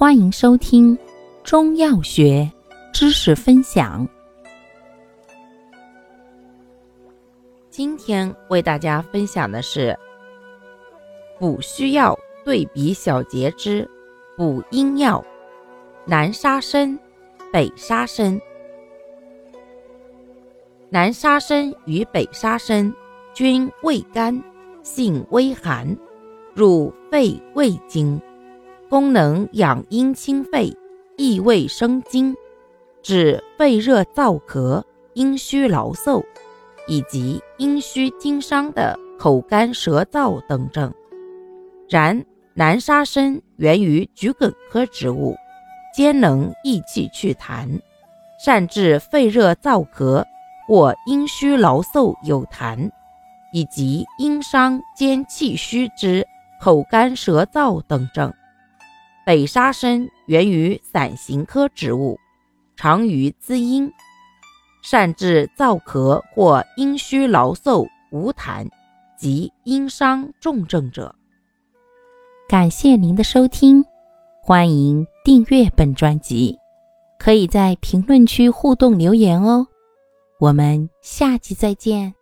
欢迎收听中药学知识分享。今天为大家分享的是补虚药对比小节之补阴药南沙参、北沙参。南沙参与北沙参均味甘，性微寒，入肺胃经。功能养阴清肺、益胃生津，治肺热燥咳、阴虚劳嗽以及阴虚经伤的口干舌燥等症。然南沙参源于桔梗科植物，兼能益气祛痰，善治肺热燥咳或阴虚劳嗽有痰，以及阴伤兼气虚之口干舌燥等症。北沙参源于伞形科植物，常于滋阴，善治燥咳或阴虚劳嗽无痰及阴伤重症者。感谢您的收听，欢迎订阅本专辑，可以在评论区互动留言哦。我们下期再见。